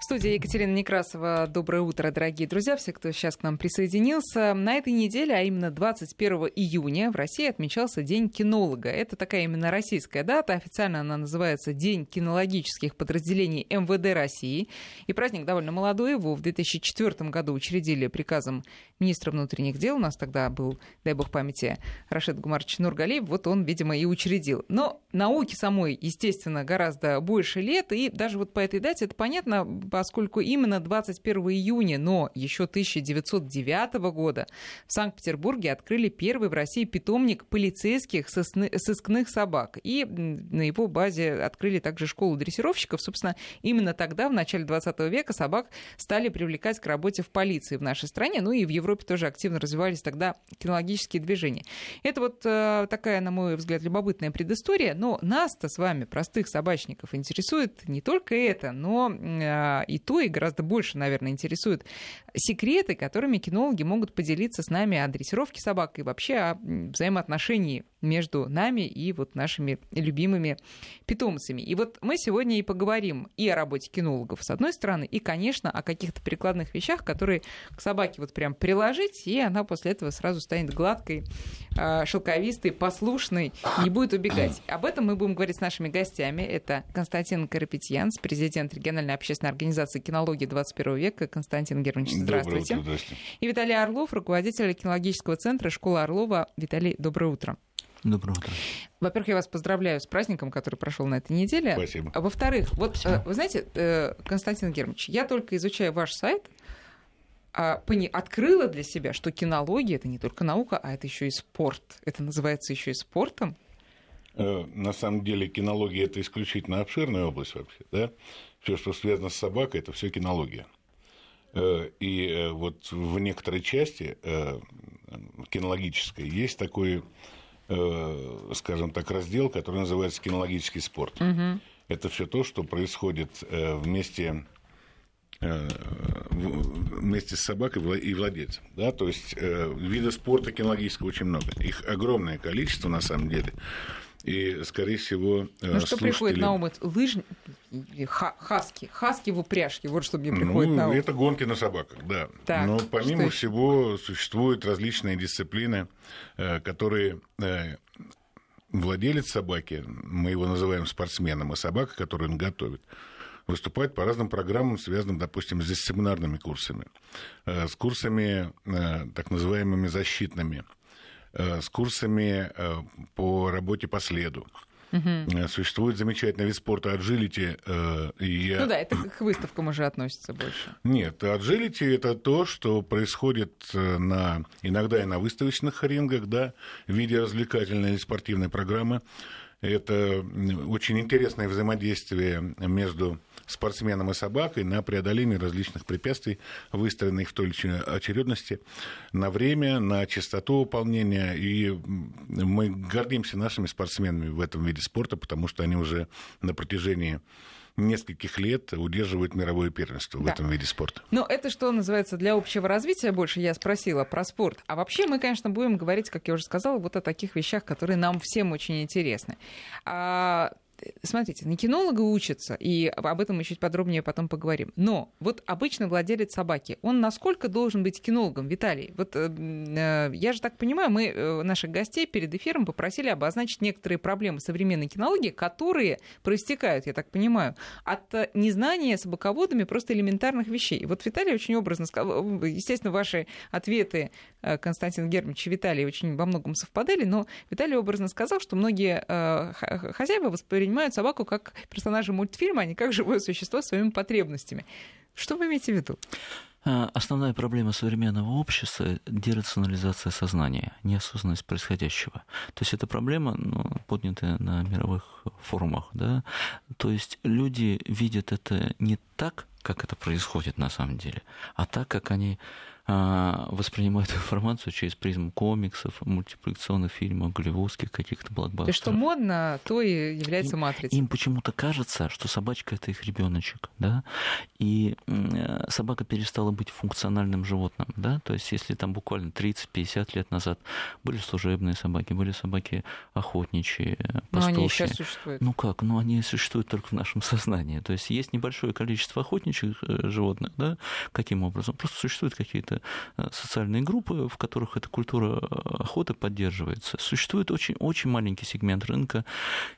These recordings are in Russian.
В студии Екатерина Некрасова. Доброе утро, дорогие друзья, все, кто сейчас к нам присоединился. На этой неделе, а именно 21 июня, в России отмечался День кинолога. Это такая именно российская дата. Официально она называется День кинологических подразделений МВД России. И праздник довольно молодой. Его в 2004 году учредили приказом министра внутренних дел. У нас тогда был, дай бог памяти, Рашид Гумарович Нургалиев. Вот он, видимо, и учредил. Но науке самой, естественно, гораздо больше лет. И даже вот по этой дате это понятно, поскольку именно 21 июня, но еще 1909 года в Санкт-Петербурге открыли первый в России питомник полицейских сыскных собак. И на его базе открыли также школу дрессировщиков. Собственно, именно тогда, в начале 20 века, собак стали привлекать к работе в полиции в нашей стране. Ну и в Европе тоже активно развивались тогда кинологические движения. Это вот э, такая, на мой взгляд, любопытная предыстория. Но нас-то с вами, простых собачников, интересует не только это, но э, и то, и гораздо больше, наверное, интересуют секреты, которыми кинологи могут поделиться с нами о дрессировке собак и вообще о взаимоотношении между нами и вот нашими любимыми питомцами. И вот мы сегодня и поговорим и о работе кинологов с одной стороны, и, конечно, о каких-то прикладных вещах, которые к собаке вот прям приложить, и она после этого сразу станет гладкой, а, шелковистой, послушной, не будет убегать. Об этом мы будем говорить с нашими гостями. Это Константин Карапетьянс, президент региональной общественной организации кинологии 21 века. Константин Германович, здравствуйте. Доброе утро, здравствуйте. И Виталий Орлов, руководитель кинологического центра школы Орлова. Виталий, доброе утро. Доброе утро. Во-первых, я вас поздравляю с праздником, который прошел на этой неделе. Спасибо. А во-вторых, вот Спасибо. вы знаете, э, Константин Германович, я только изучаю ваш сайт, а, открыла для себя, что кинология это не только наука, а это еще и спорт. Это называется еще и спортом. Э, на самом деле кинология это исключительно обширная область вообще, да. Все, что связано с собакой, это все кинология. Э, и вот в некоторой части кинологической есть такой Э, скажем так, раздел, который называется кинологический спорт. Угу. Это все то, что происходит э, вместе э, вместе с собакой и владельцем. Да? То есть виды спорта кинологического очень много. Их огромное количество на самом деле. И, скорее всего, Ну, что слушатели... приходит на ум? Лыж... Хаски. Хаски в упряжке. Вот что мне приходит ну, на ум. Это гонки на собаках, да. Так, Но помимо всего существуют различные дисциплины, э, которые э, владелец собаки, мы его называем спортсменом, а собака, которую он готовит, выступает по разным программам, связанным, допустим, с дисциплинарными курсами, э, с курсами так называемыми защитными – Э, с курсами э, по работе по следу. Угу. Существует замечательный вид спорта аджилити. Я... Ну да, это к выставкам уже относится больше. Нет, аджилити это то, что происходит на, иногда и на выставочных рингах, да, в виде развлекательной или спортивной программы. Это очень интересное взаимодействие между спортсменом и собакой на преодоление различных препятствий, выстроенных в той или иной очередности, на время, на частоту выполнения. И мы гордимся нашими спортсменами в этом виде спорта, потому что они уже на протяжении нескольких лет удерживают мировое первенство да. в этом виде спорта. Но это что называется для общего развития больше, я спросила про спорт. А вообще мы, конечно, будем говорить, как я уже сказала, вот о таких вещах, которые нам всем очень интересны. А смотрите, на кинолога учатся, и об этом мы чуть подробнее потом поговорим. Но вот обычный владелец собаки, он насколько должен быть кинологом, Виталий? Вот э, э, я же так понимаю, мы э, наших гостей перед эфиром попросили обозначить некоторые проблемы современной кинологии, которые проистекают, я так понимаю, от незнания собаководами просто элементарных вещей. Вот Виталий очень образно сказал, естественно, ваши ответы, Константин Германович и Виталий, очень во многом совпадали, но Виталий образно сказал, что многие хозяева воспринимают воспринимают собаку как персонажа мультфильма, а не как живое существо с своими потребностями. Что вы имеете в виду? А, основная проблема современного общества – дерационализация сознания, неосознанность происходящего. То есть это проблема, ну, поднятая на мировых форумах. Да? То есть люди видят это не так, как это происходит на самом деле, а так, как они воспринимают информацию через призму комиксов, мультипликационных фильмов, голливудских каких-то блокбастеров. То, что модно, то и является им, матрицей. Им почему-то кажется, что собачка это их ребеночек, да, и собака перестала быть функциональным животным, да, то есть если там буквально 30-50 лет назад были служебные собаки, были собаки охотничьи, пастушьи. Но они сейчас существуют. Ну как, ну они существуют только в нашем сознании, то есть есть небольшое количество охотничьих э, животных, да, каким образом? Просто существуют какие-то э, социальные группы, в которых эта культура э, охоты поддерживается. Существует очень, очень маленький сегмент рынка,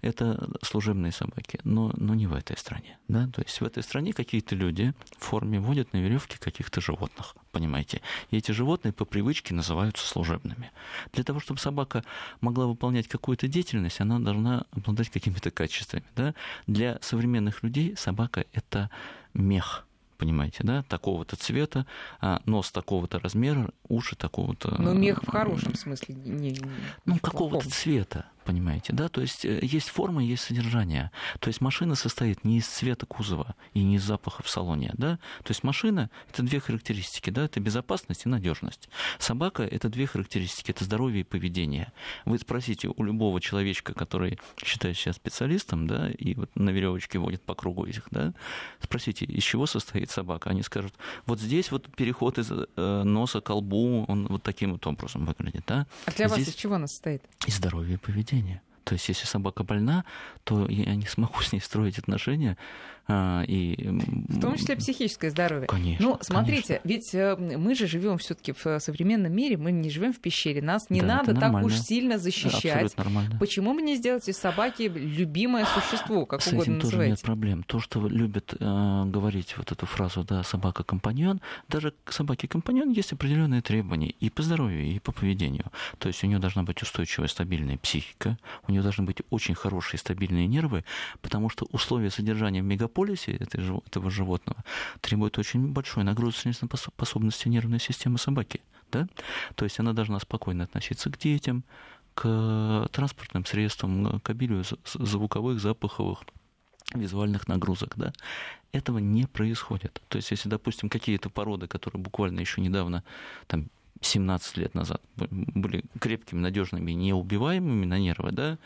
это служебные собаки, но, но не в этой стране. Да? То есть в этой стране какие-то люди в форме водят на веревке каких-то животных, понимаете? И эти животные по привычке называются служебными. Для того, чтобы собака могла выполнять какую-то деятельность, она должна обладать какими-то качествами. Да? Для современных людей собака — это мех, понимаете, да, такого-то цвета, а нос такого-то размера, уши такого-то... Ну, мех в хорошем смысле. Не, не ну, какого-то цвета понимаете, да? То есть э, есть форма, есть содержание. То есть машина состоит не из цвета кузова и не из запаха в салоне, да? То есть машина — это две характеристики, да? Это безопасность и надежность. Собака — это две характеристики, это здоровье и поведение. Вы спросите у любого человечка, который считает себя специалистом, да, и вот на веревочке водит по кругу их, да, спросите, из чего состоит собака? Они скажут, вот здесь вот переход из э, носа к колбу, он вот таким вот образом выглядит, да? А для здесь... вас из чего она состоит? Из здоровья и поведения поведения. То есть, если собака больна, то я не смогу с ней строить отношения, и... В том числе психическое здоровье. Конечно. Ну, смотрите, конечно. ведь э, мы же живем все-таки в современном мире, мы не живем в пещере, нас не да, надо так уж сильно защищать. Нормально. Почему мы не сделать из собаки любимое существо, как С угодно этим называете? тоже нет проблем. То, что любят э, говорить вот эту фразу, да, собака-компаньон, даже к собаке-компаньон есть определенные требования и по здоровью, и по поведению. То есть у нее должна быть устойчивая, стабильная психика, у нее должны быть очень хорошие, стабильные нервы, потому что условия содержания в мегаполисе мегаполисе этого животного требует очень большой нагрузочной способности нервной системы собаки. Да? То есть она должна спокойно относиться к детям, к транспортным средствам, к обилию звуковых, запаховых, визуальных нагрузок. Да? Этого не происходит. То есть, если, допустим, какие-то породы, которые буквально еще недавно, там, 17 лет назад были крепкими, надежными, неубиваемыми на нервы, да,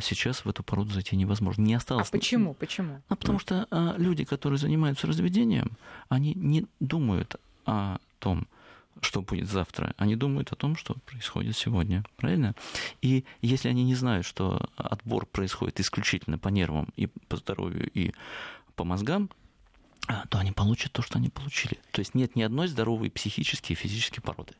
сейчас в эту породу зайти невозможно. Не осталось. А почему? Почему? А потому что а, люди, которые занимаются разведением, они не думают о том, что будет завтра. Они думают о том, что происходит сегодня. Правильно? И если они не знают, что отбор происходит исключительно по нервам и по здоровью и по мозгам, а, то они получат то, что они получили. То есть нет ни одной здоровой психической и физической породы.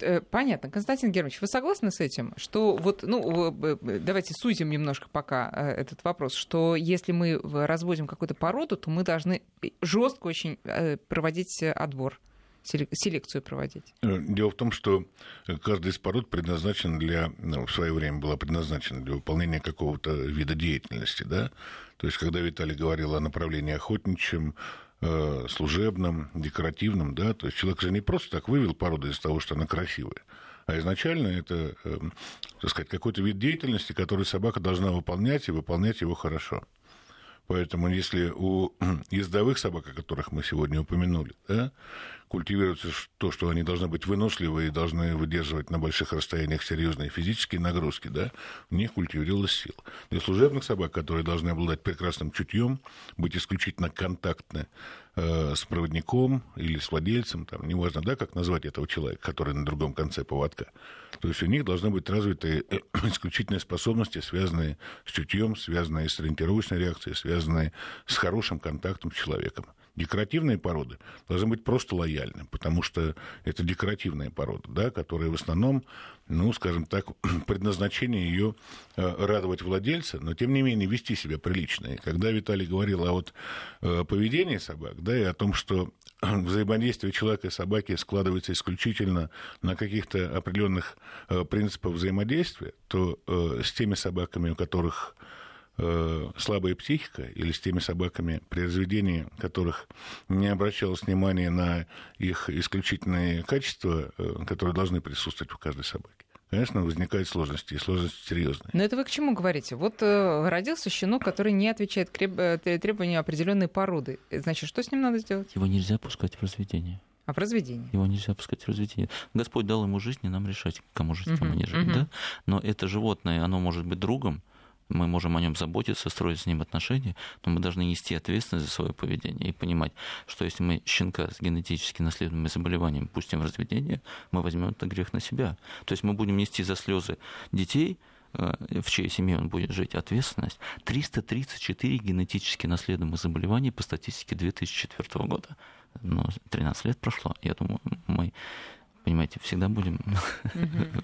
Э, понятно. Константин Германович, вы согласны с этим, что вот, ну, давайте сузим немножко пока э, этот вопрос, что если мы разводим какую-то породу, то мы должны жестко очень э, проводить отбор? Селекцию проводить? Дело в том, что каждая из пород предназначена для, ну, в свое время была предназначена для выполнения какого-то вида деятельности, да? То есть, когда Виталий говорил о направлении охотничьем, Э, служебном, декоративном, да, то есть человек же не просто так вывел породу из-за того, что она красивая, а изначально это, э, так сказать, какой-то вид деятельности, который собака должна выполнять и выполнять его хорошо. Поэтому если у ездовых собак, о которых мы сегодня упомянули, да, культивируется то, что они должны быть выносливы и должны выдерживать на больших расстояниях серьезные физические нагрузки, да, в них культивировалась сила. Для служебных собак, которые должны обладать прекрасным чутьем, быть исключительно контактны э, с проводником или с владельцем, там, неважно, да, как назвать этого человека, который на другом конце поводка. То есть у них должны быть развиты э, исключительные способности, связанные с чутьем, связанные с ориентировочной реакцией, связанные с хорошим контактом с человеком. Декоративные породы должны быть просто лояльны, потому что это декоративная порода, да, которая в основном, ну, скажем так, предназначение ее э, радовать владельца, но тем не менее вести себя прилично. И когда Виталий говорил о вот э, поведении собак, да, и о том, что взаимодействие человека и собаки складывается исключительно на каких-то определенных э, принципах взаимодействия, то с теми собаками, у которых слабая психика или с теми собаками, при разведении которых не обращалось внимания на их исключительные качества, э, которые должны присутствовать у каждой собаки конечно, возникают сложности, и сложности серьезные. Но это вы к чему говорите? Вот э, родился щенок, который не отвечает креб... Э, требованиям определенной породы. Значит, что с ним надо сделать? Его нельзя пускать в разведение. А в разведении? Его нельзя опускать в разведение. Господь дал ему жизнь, и нам решать, кому жить, кому не жить. Мгм. Да? Но это животное, оно может быть другом, мы можем о нем заботиться, строить с ним отношения, но мы должны нести ответственность за свое поведение и понимать, что если мы щенка с генетически наследуемым заболеванием пустим в разведение, мы возьмем этот грех на себя. То есть мы будем нести за слезы детей, э, в чьей семье он будет жить, ответственность. 334 генетически наследуемых заболевания по статистике 2004 года. Ну, 13 лет прошло. Я думаю, мы понимаете, всегда будем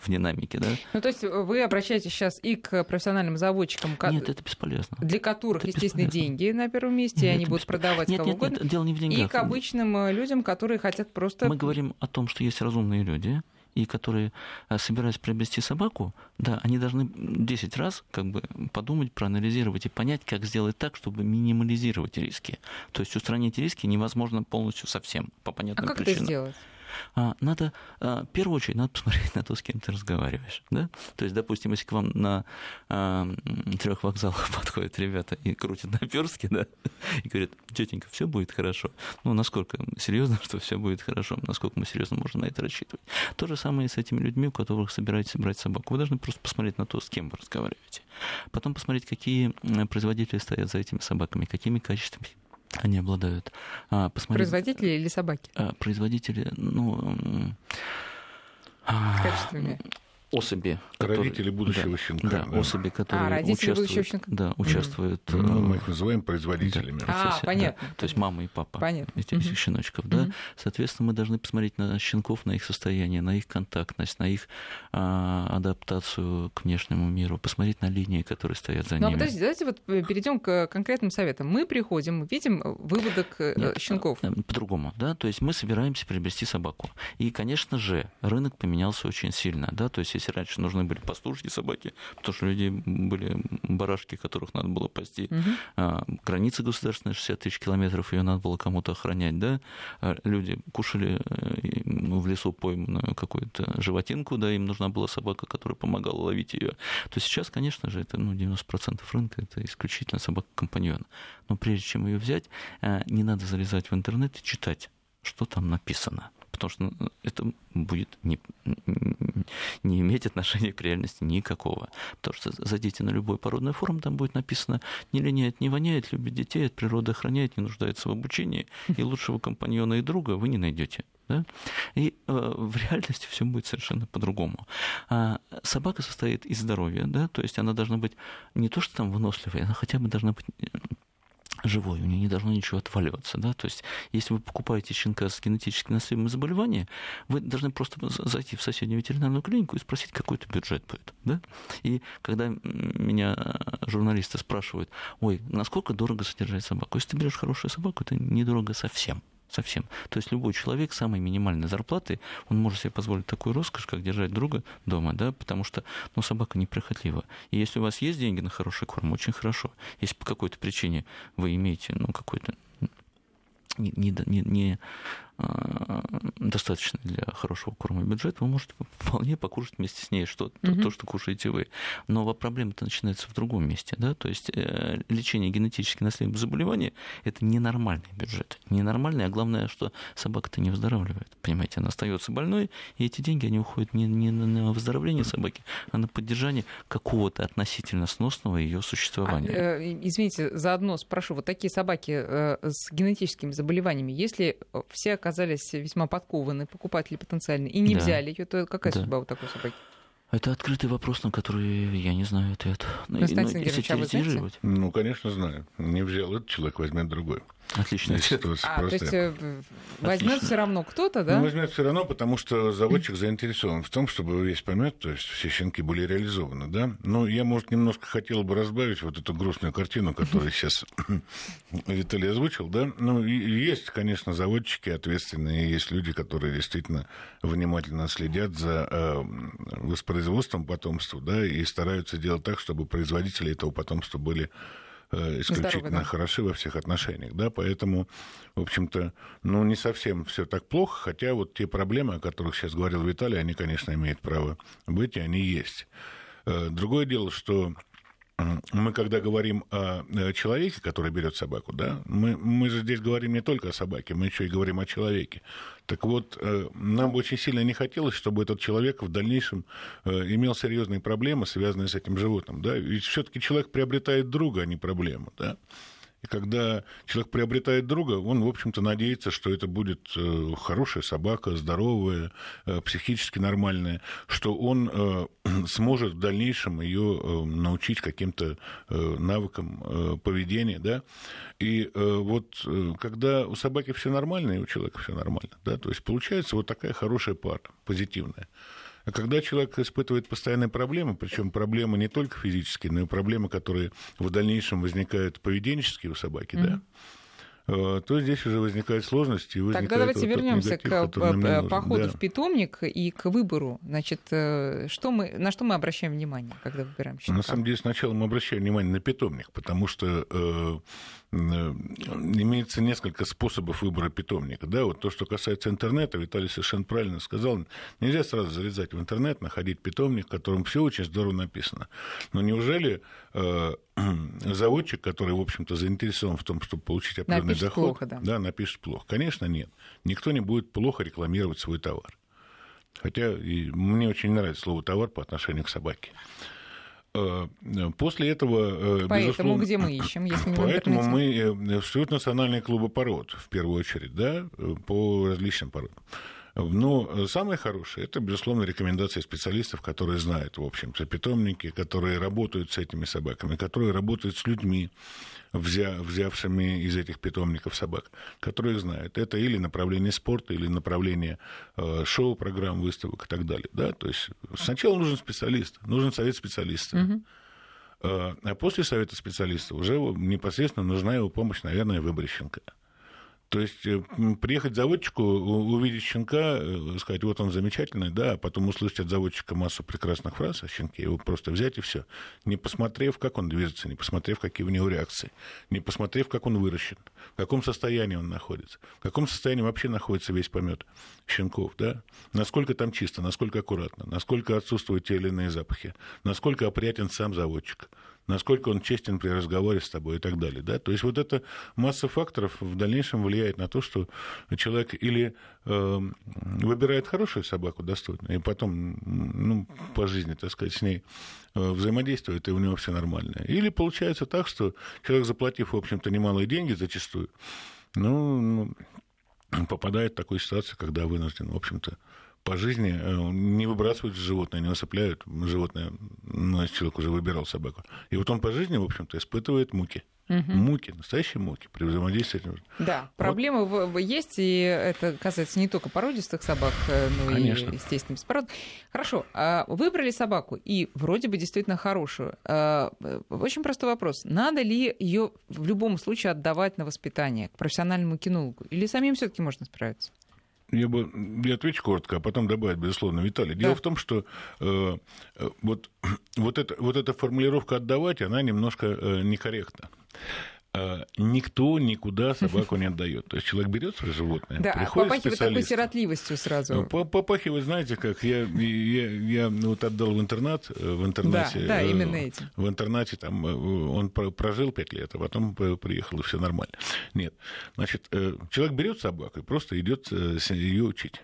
в динамике, да? Ну, то есть вы обращаетесь сейчас и к профессиональным заводчикам, Нет, это бесполезно. для которых, это естественно, бесполезно. деньги на первом месте, и Нет, они это будут бесполезно. продавать Нет, кого нет, угодно, нет, дело не в и деньгах. к обычным э, людям, которые хотят просто... Мы говорим о том, что есть разумные люди, и которые, э, собираясь приобрести собаку, да, они должны 10 раз как бы подумать, проанализировать и понять, как сделать так, чтобы минимализировать риски. То есть устранить риски невозможно полностью совсем, по А понятным как это причинам. сделать? А, надо, а, в первую очередь, надо посмотреть на то, с кем ты разговариваешь. Да? То есть, допустим, если к вам на трех вокзалах подходят ребята и крутят наперстки, да, и говорят, тетенька, все будет хорошо. Ну, насколько серьезно, что все будет хорошо, насколько мы серьезно можем на это рассчитывать. То же самое и с этими людьми, у которых собираетесь брать собаку. Вы должны просто посмотреть на то, с кем вы разговариваете. Потом посмотреть, какие производители стоят за этими собаками, какими качествами они обладают. А, посмотреть, Производители или собаки? а, производители, ну, м, А, особи, которые- Родители будущего да, щенка. да, да. особи, которые А, родители участвуют, будущего щенка. да, участвуют. э, Ну, мы их называем производителями. в А, процессе, да. понятно. То есть мама и папа Понятно. этих, этих щеночков, да. Мгм. Соответственно, мы должны посмотреть на щенков, на их состояние, на их контактность, на их а, адаптацию к внешнему миру, посмотреть на линии, которые стоят за Ну, а ними. подождите, давайте вот перейдем к конкретным советам. Мы приходим, видим выводок э, Нет, щенков. э, По-другому, да, то есть мы собираемся приобрести собаку. И, конечно же, рынок поменялся очень сильно, да, то есть если раньше нужны были пастушки собаки, потому что у людей были барашки, которых надо было пасти, Мгм. а, граница государственная 60 тысяч километров, ее надо было кому-то охранять, да, А люди кушали э, ну, в лесу пойманную какую-то животинку, да, им нужна была собака, которая помогала ловить ее. То сейчас, конечно же, это ну, 90% рынка, это исключительно собака-компаньон. Но прежде чем ее взять, э, не надо залезать в интернет и читать, что там написано. Потому что ну, это будет не, не иметь отношения к реальности никакого. Потому что зайдите на любой породный форум, там будет написано «не линяет, не воняет, любит детей, от природы охраняет, не нуждается в обучении, и лучшего компаньона и друга вы не найдете». Да? И э, в реальности все будет совершенно по-другому. А собака состоит из здоровья, да, то есть она должна быть не то, что там выносливой, она хотя бы должна быть э, живой, у нее не должно ничего отваливаться, да, то есть если вы покупаете щенка с генетически наследуемым заболеванием, вы должны просто зайти в соседнюю ветеринарную клинику и спросить, какой это бюджет будет, да, и когда меня журналисты спрашивают, ой, насколько дорого содержать собаку, если ты берешь хорошую собаку, это недорого совсем, совсем. То есть любой человек самой минимальной зарплаты, он может себе позволить такую роскошь, как держать друга дома, да, потому что ну, собака неприхотлива. И если у вас есть деньги на хороший корм, очень хорошо. Если по какой-то причине вы имеете ну, какой-то не, не, не, достаточно для хорошего корма бюджет, вы можете вполне покушать вместе с ней что, Мгм. то, то, что кушаете вы. Но проблема-то начинается в другом месте. Да? То есть э, лечение генетически наследуемых заболеваний – это ненормальный бюджет. Ненормальный, а главное, что собака-то не выздоравливает. Понимаете, она остается больной, и эти деньги, они уходят не, не на выздоровление собаки, а на поддержание какого-то относительно сносного ее А, существования. э, извините, заодно спрошу, вот такие собаки э, с генетическими заболеваниями, если э, все оказались весьма подкованы, покупатели потенциальные, и не Да. взяли ее, то какая Да. судьба у такой собаки? Это открытый вопрос, на который я не знаю ответ. Ну, Константин если Георгиевич, а вы знаете? Ну, конечно, знаю. Не взял этот человек, возьмет другой. Ответ. ситуация А, то простая. есть э, возьмет все равно кто-то, да? Ну, возьмет все равно, потому что заводчик заинтересован в том, чтобы весь помет, то есть все щенки были реализованы, да. Но я, может, немножко хотел бы разбавить вот эту грустную картину, которую сейчас Виталий озвучил, да. Ну, есть, конечно, заводчики ответственные, есть люди, которые действительно внимательно следят за э, воспроизводством потомства, да, и стараются делать так, чтобы производители этого потомства были исключительно Здоровы, да. хороши во всех отношениях, да, поэтому, в общем-то, ну, не совсем все так плохо, хотя вот те проблемы, о которых сейчас говорил Виталий, они, конечно, имеют право быть, и они есть. Э, Другое дело, что мы когда говорим о человеке, который берет собаку, да, мы, мы же здесь говорим не только о собаке, мы еще и говорим о человеке. Так вот, э, нам бы очень сильно не хотелось, чтобы этот человек в дальнейшем э, имел серьезные проблемы, связанные с этим животным. Да? Ведь все-таки человек приобретает друга, а не проблему. Да? И когда человек приобретает друга, он, в общем-то, надеется, что это будет э, хорошая собака, здоровая, э, психически нормальная, что он э, сможет в дальнейшем ее научить каким-то навыкам поведения, да. И вот когда у собаки все нормально, и у человека все нормально, да, то есть получается вот такая хорошая пара, позитивная. А когда человек испытывает постоянные проблемы, причем проблемы не только физические, но и проблемы, которые в дальнейшем возникают поведенческие у собаки, mm-hmm. да, Э, то здесь уже возникают сложности. Возникает Тогда давайте вот вернемся к э, походу да. в питомник и к выбору. Значит, э, что мы, на что мы обращаем внимание, когда выбираем щенка? На самом деле, сначала мы обращаем внимание на питомник, потому что имеется несколько способов выбора питомника. Да, вот то, что касается интернета, Виталий совершенно правильно сказал, нельзя сразу залезать в интернет, находить питомник, в котором все очень здорово написано. Но неужели э, заводчик, который, в общем-то, заинтересован в том, чтобы получить определенный напишет доход, плохо, да. да, напишет плохо. Конечно, нет. Никто не будет плохо рекламировать свой товар. Хотя и мне очень нравится слово товар по отношению к собаке. Э, после этого, э, Поэтому где мы ищем, если не Поэтому мы э, существуют национальные клубы пород, в первую очередь, да, по различным породам. Но самое хорошее, это, безусловно, рекомендации специалистов, которые знают, в общем-то, питомники, которые работают с этими собаками, которые работают с людьми, взя, взявшими из этих питомников собак, которые знают. Это или направление спорта, или направление э, шоу-программ, выставок и так далее. Да? То есть сначала нужен специалист, нужен совет специалиста. Угу. А после совета специалиста уже непосредственно нужна его помощь, наверное, выборщенка. То есть э, приехать заводчику, увидеть щенка, э, сказать, вот он замечательный, да, а потом услышать от заводчика массу прекрасных фраз о щенке, его просто взять и все, не посмотрев, как он движется, не посмотрев, какие у него реакции, не посмотрев, как он выращен, в каком состоянии он находится, в каком состоянии вообще находится весь помет щенков, да, насколько там чисто, насколько аккуратно, насколько отсутствуют те или иные запахи, насколько опрятен сам заводчик, насколько он честен при разговоре с тобой и так далее. Да? То есть вот эта масса факторов в дальнейшем влияет на то, что человек или э, выбирает хорошую собаку достойную, и потом ну, по жизни, так сказать, с ней э, взаимодействует, и у него все нормально. Или получается так, что человек, заплатив, в общем-то, немалые деньги зачастую, ну, ну попадает в такую ситуацию, когда вынужден, в общем-то, по жизни э, не выбрасывают животное, не насыпляют животное, ну, человек уже выбирал собаку. И вот он по жизни, в общем-то, испытывает муки. Угу. Муки, настоящие муки при взаимодействии с этим. Да, вот. проблемы есть, и это касается не только породистых собак, э, но Конечно. и, естественно, беспородных. Хорошо, а выбрали собаку, и вроде бы действительно хорошую. А, э, очень простой вопрос. Надо ли ее в любом случае отдавать на воспитание к профессиональному кинологу? Или самим все таки можно справиться? Я бы я отвечу коротко, а потом добавить, безусловно, Виталий. Дело да. в том, что э, э вот, вот, это, вот эта формулировка «отдавать», она немножко э, некорректна. А, никто никуда собаку не отдает. То есть человек берет свое животное, да, приходит попахивает такой сиротливостью сразу. Ну, попахивает, знаете, как я, я, я вот отдал в интернат, э, в интернате. Да, да, э, именно этим. В интернате там э, он прожил пять лет, а потом приехал, и все нормально. Нет. Значит, человек берет собаку и просто идет ее учить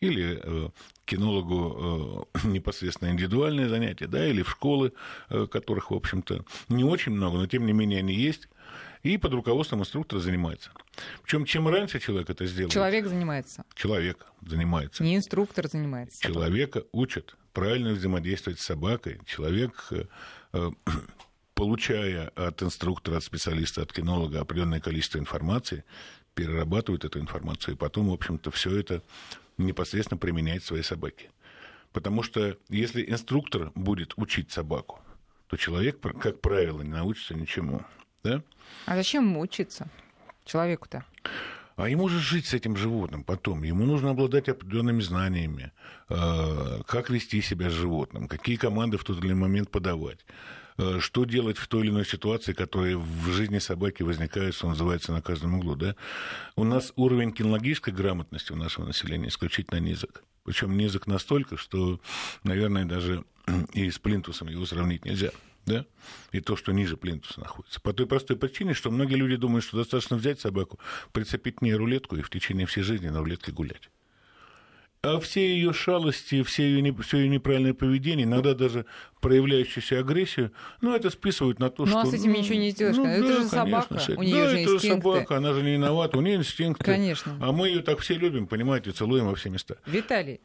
или кинологу непосредственно индивидуальные занятия, да, или в школы, которых, в общем-то, не очень много, но тем не менее они есть и под руководством инструктора занимается. Причем чем раньше человек это сделает... Человек занимается. Человек занимается. Не инструктор занимается. Человека учат правильно взаимодействовать с собакой. Человек, э, получая от инструктора, от специалиста, от кинолога определенное количество информации, перерабатывает эту информацию, и потом, в общем-то, все это непосредственно применяет в своей собаке. Потому что если инструктор будет учить собаку, то человек, как правило, не научится ничему. Да? А зачем ему учиться человеку-то? А ему же жить с этим животным потом. Ему нужно обладать определенными знаниями, э, как вести себя с животным, какие команды в тот или иной момент подавать э, что делать в той или иной ситуации, которая в жизни собаки возникает, что называется, на каждом углу. Да? У нас уровень кинологической грамотности у нашего населения исключительно низок. Причем низок настолько, что, наверное, даже и с плинтусом его сравнить нельзя. Да, и то, что ниже плинтуса находится. По той простой причине, что многие люди думают, что достаточно взять собаку, прицепить к ней рулетку и в течение всей жизни на рулетке гулять а все ее шалости, все ее, все ее неправильное поведение, иногда даже проявляющуюся агрессию, ну, это списывают на то, ну, что... Ну, а с этим ну, ничего не сделаешь. Ну, это да, же собака, конечно, у нее да, же это инстинкты. собака, она же не виновата, у нее инстинкты. Конечно. А мы ее так все любим, понимаете, целуем во все места. Виталий,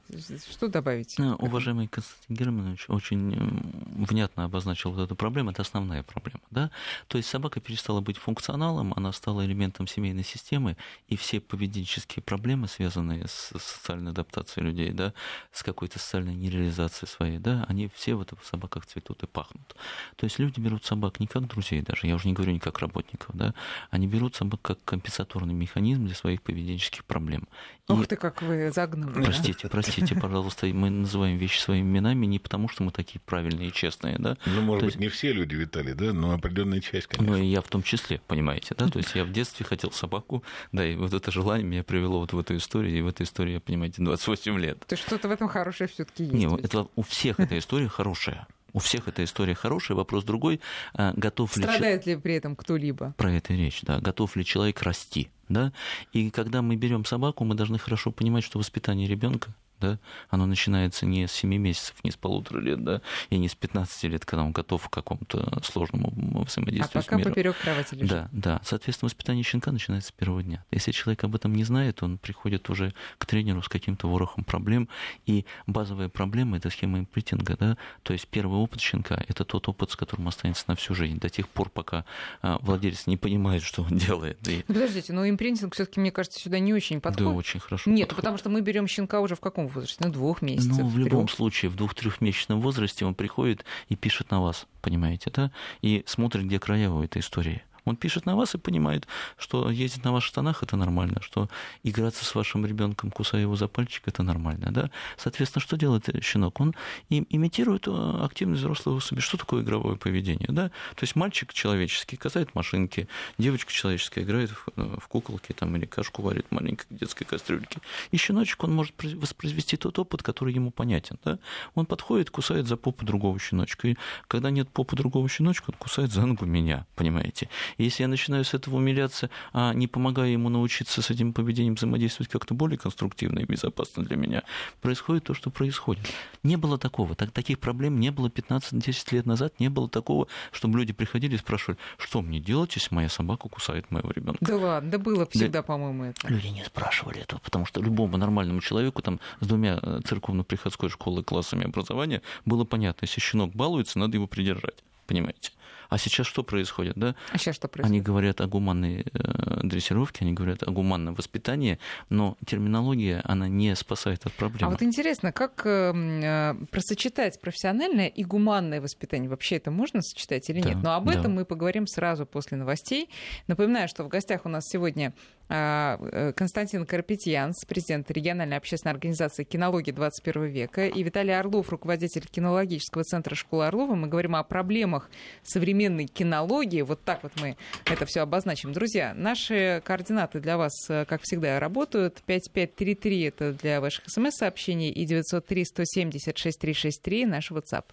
что добавить? Ну, уважаемый Константин Германович очень внятно обозначил вот эту проблему. Это основная проблема. Да? То есть собака перестала быть функционалом, она стала элементом семейной системы, и все поведенческие проблемы, связанные с социальной адаптацией людей, да, с какой-то социальной нереализацией своей, да, они все в, это, в собаках цветут и пахнут. То есть люди берут собак не как друзей даже, я уже не говорю не как работников, да, они берут собак как компенсаторный механизм для своих поведенческих проблем. И... Ух ты, как вы загнули. Простите, простите, пожалуйста, мы называем вещи своими именами не потому, что мы такие правильные и честные, да. Ну, может То быть, есть... не все люди, Виталий, да, но определенная часть, конечно. Ну, и я в том числе, понимаете, да, то есть я в детстве хотел собаку, да, и вот это желание меня привело вот в эту историю, и в этой истории, понимаете, 28 лет. То есть что-то в этом хорошее все-таки есть. Не, это у всех эта история хорошая. У всех эта история хорошая. Вопрос другой. А, готов Страдает ли... ли при этом кто-либо? Про это речь, да. Готов ли человек расти? Да? И когда мы берем собаку, мы должны хорошо понимать, что воспитание ребенка да, оно начинается не с 7 месяцев, не с полутора лет, да, и не с 15 лет, когда он готов к какому-то сложному взаимодействию а пока с миром. поперек кровати лежит. Да, да. Соответственно, воспитание щенка начинается с первого дня. Если человек об этом не знает, он приходит уже к тренеру с каким-то ворохом проблем, и базовая проблема – это схема импритинга, да, то есть первый опыт щенка – это тот опыт, с которым останется на всю жизнь, до тех пор, пока а, владелец не понимает, что он делает. И... Подождите, но импринтинг все таки мне кажется, сюда не очень подходит. Да, очень хорошо Нет, подходит. потому что мы берем щенка уже в каком возрасте? Ну, двух месяцев. Ну, в любом трех. случае, в двух-трехмесячном возрасте он приходит и пишет на вас, понимаете, да? И смотрит, где края у этой истории. Он пишет на вас и понимает, что ездить на ваших штанах это нормально, что играться с вашим ребенком, кусая его за пальчик, это нормально. Да? Соответственно, что делает щенок? Он имитирует э, активность взрослого особи. Что такое игровое поведение? Да? То есть мальчик человеческий катает машинки, девочка человеческая играет в, э, в куколки там, или кашку варит в маленькой детской кастрюльке. И щеночек, он может воспроизвести тот опыт, который ему понятен. Да? Он подходит, кусает за попу другого щеночка. И когда нет попы другого щеночка, он кусает за ногу меня, понимаете? Если я начинаю с этого умиляться, а не помогая ему научиться с этим поведением взаимодействовать как-то более конструктивно и безопасно для меня, происходит то, что происходит. Не было такого. Так, таких проблем не было 15-10 лет назад. Не было такого, чтобы люди приходили и спрашивали, что мне делать, если моя собака кусает моего ребенка. Да ладно, да было всегда, да. по-моему, это. Люди не спрашивали этого, потому что любому нормальному человеку там, с двумя э, церковно-приходской школой классами образования было понятно, если щенок балуется, надо его придержать. Понимаете? А сейчас что происходит? Да? А сейчас что происходит? Они говорят о гуманной э, дрессировке, они говорят о гуманном воспитании, но терминология, она не спасает от проблемы. А вот интересно, как э, просочетать профессиональное и гуманное воспитание? Вообще это можно сочетать или да, нет? Но об да. этом мы поговорим сразу после новостей. Напоминаю, что в гостях у нас сегодня Константин Карапетьянс, президент региональной общественной организации «Кинология 21 века», и Виталий Орлов, руководитель кинологического центра школы Орлова. Мы говорим о проблемах современной кинологии. Вот так вот мы это все обозначим. Друзья, наши координаты для вас, как всегда, работают. 5533 это для ваших смс-сообщений и 903-170-6363 наш WhatsApp.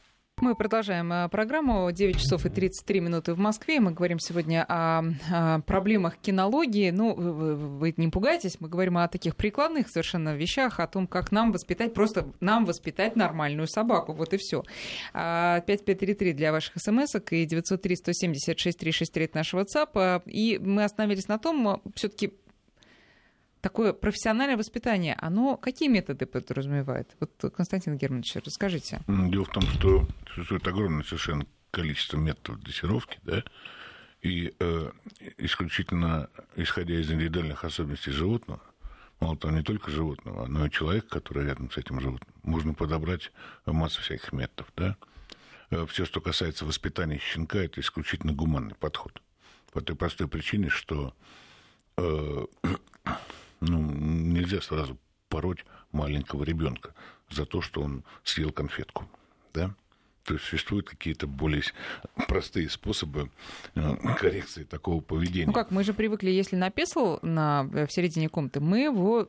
Мы продолжаем э, программу. 9 часов и 33 минуты в Москве. Мы говорим сегодня о, проблемах кинологии. Ну, вы, не пугайтесь, мы говорим о таких прикладных совершенно вещах, о том, как нам воспитать, просто нам воспитать нормальную собаку. Вот и все. 5533 для ваших смс и 903 176 363 это наш WhatsApp. И мы остановились на том, все-таки такое профессиональное воспитание, оно какие методы подразумевает? Вот, Константин Германович, расскажите. Дело в том, что существует огромное совершенно количество методов дрессировки, да, и э, исключительно исходя из индивидуальных особенностей животного, мало того, не только животного, но и человека, который рядом с этим животным, можно подобрать массу всяких методов, да. Э, Все, что касается воспитания щенка, это исключительно гуманный подход. По той простой причине, что э, ну, нельзя сразу пороть маленького ребенка за то, что он съел конфетку. Да? То есть существуют какие-то более простые способы э, коррекции такого поведения. Ну как, мы же привыкли, если написал на, в середине комнаты, мы его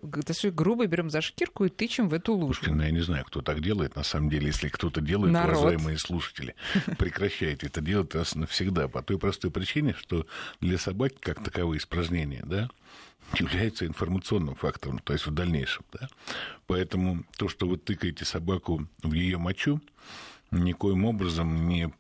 грубо берем за шкирку и тычем в эту лужу. Слушайте, ну я не знаю, кто так делает. На самом деле, если кто-то делает, Народ. уважаемые слушатели, прекращайте это делать раз навсегда. По той простой причине, что для собаки, как таковые испражнения, да, является информационным фактором, то есть в дальнейшем. Да? Поэтому то, что вы тыкаете собаку в ее мочу, никоим образом не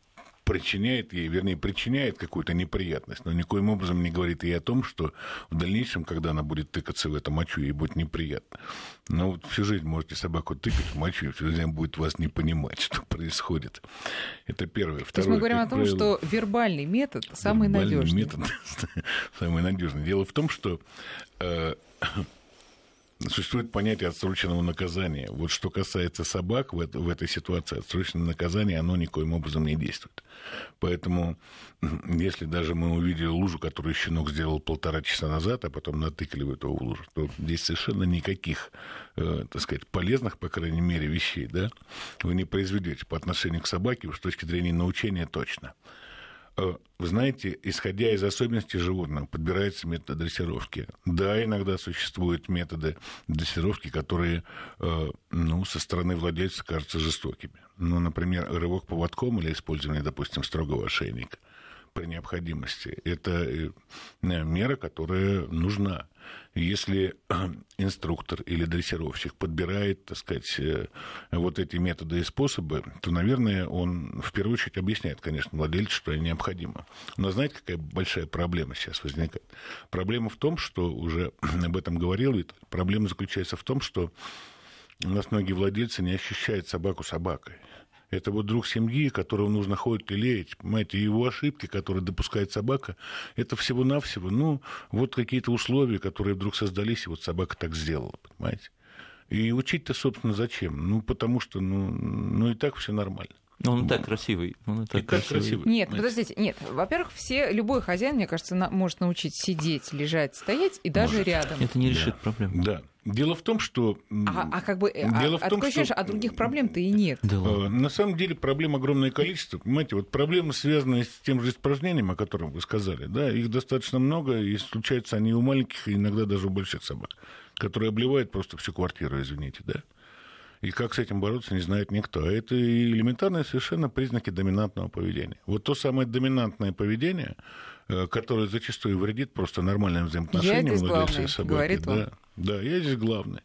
причиняет ей, вернее, причиняет какую-то неприятность, но никоим образом не говорит ей о том, что в дальнейшем, когда она будет тыкаться в эту мочу, ей будет неприятно. Но вот всю жизнь можете собаку тыкать в мочу, и всю жизнь будет вас не понимать, что происходит. Это первое. Второе, То есть мы говорим о том, правило, что вербальный метод самый вербальный надежный. метод самый надежный. Дело в том, что э, существует понятие отсроченного наказания. Вот что касается собак в, это- в этой ситуации, отсроченное наказание, оно никоим образом не действует. Поэтому, если даже мы увидели лужу, которую щенок сделал полтора часа назад, а потом натыкали в эту лужу, то здесь совершенно никаких, э, так сказать, полезных, по крайней мере, вещей, да, вы не произведете по отношению к собаке, уж с точки зрения научения точно. Э, Вы знаете, исходя из особенностей животного, подбираются методы дрессировки. Да, иногда существуют методы дрессировки, которые э, ну, со стороны владельца кажутся жестокими. Ну, например, рывок поводком или использование, допустим, строгого ошейника при необходимости. Это э, мера, которая нужна. Если инструктор или дрессировщик подбирает, так сказать, э, вот эти методы и способы, то, наверное, он в первую очередь объясняет, конечно, владельцу, что это необходимо. Но знаете, какая большая проблема сейчас возникает? Проблема в том, что уже об этом говорил, проблема заключается в том, что у нас многие владельцы не ощущают собаку собакой. Это вот друг семьи, которого нужно ходить и леять. Понимаете, его ошибки, которые допускает собака, это всего-навсего, ну, вот какие-то условия, которые вдруг создались, и вот собака так сделала, понимаете. И учить-то, собственно, зачем? Ну, потому что, ну, ну и так все нормально. Ну, он и так красивый. Он и так, И так красивый. Нет, понимаете. подождите, нет. Во-первых, все, любой хозяин, мне кажется, на- может научить сидеть, лежать, стоять и даже Может. рядом. Это не решит проблему. Да. Дело в том, что... А, а как бы, а, Дело в а том, такое ощущение, что- а других проблем-то и нет. Да ладно. Э, На самом деле проблем огромное количество. Понимаете, вот проблемы, связанные с тем же испражнением, о котором вы сказали, да, их достаточно много, и случаются они у маленьких, и иногда даже у больших собак, которые обливают просто всю квартиру, извините, да. И как с этим бороться, не знает никто. Это элементарные совершенно признаки доминантного поведения. Вот то самое доминантное поведение, э, которое зачастую вредит просто нормальным взаимоотношениям владельца и собаки. говорит он. да. Да, я здесь главный.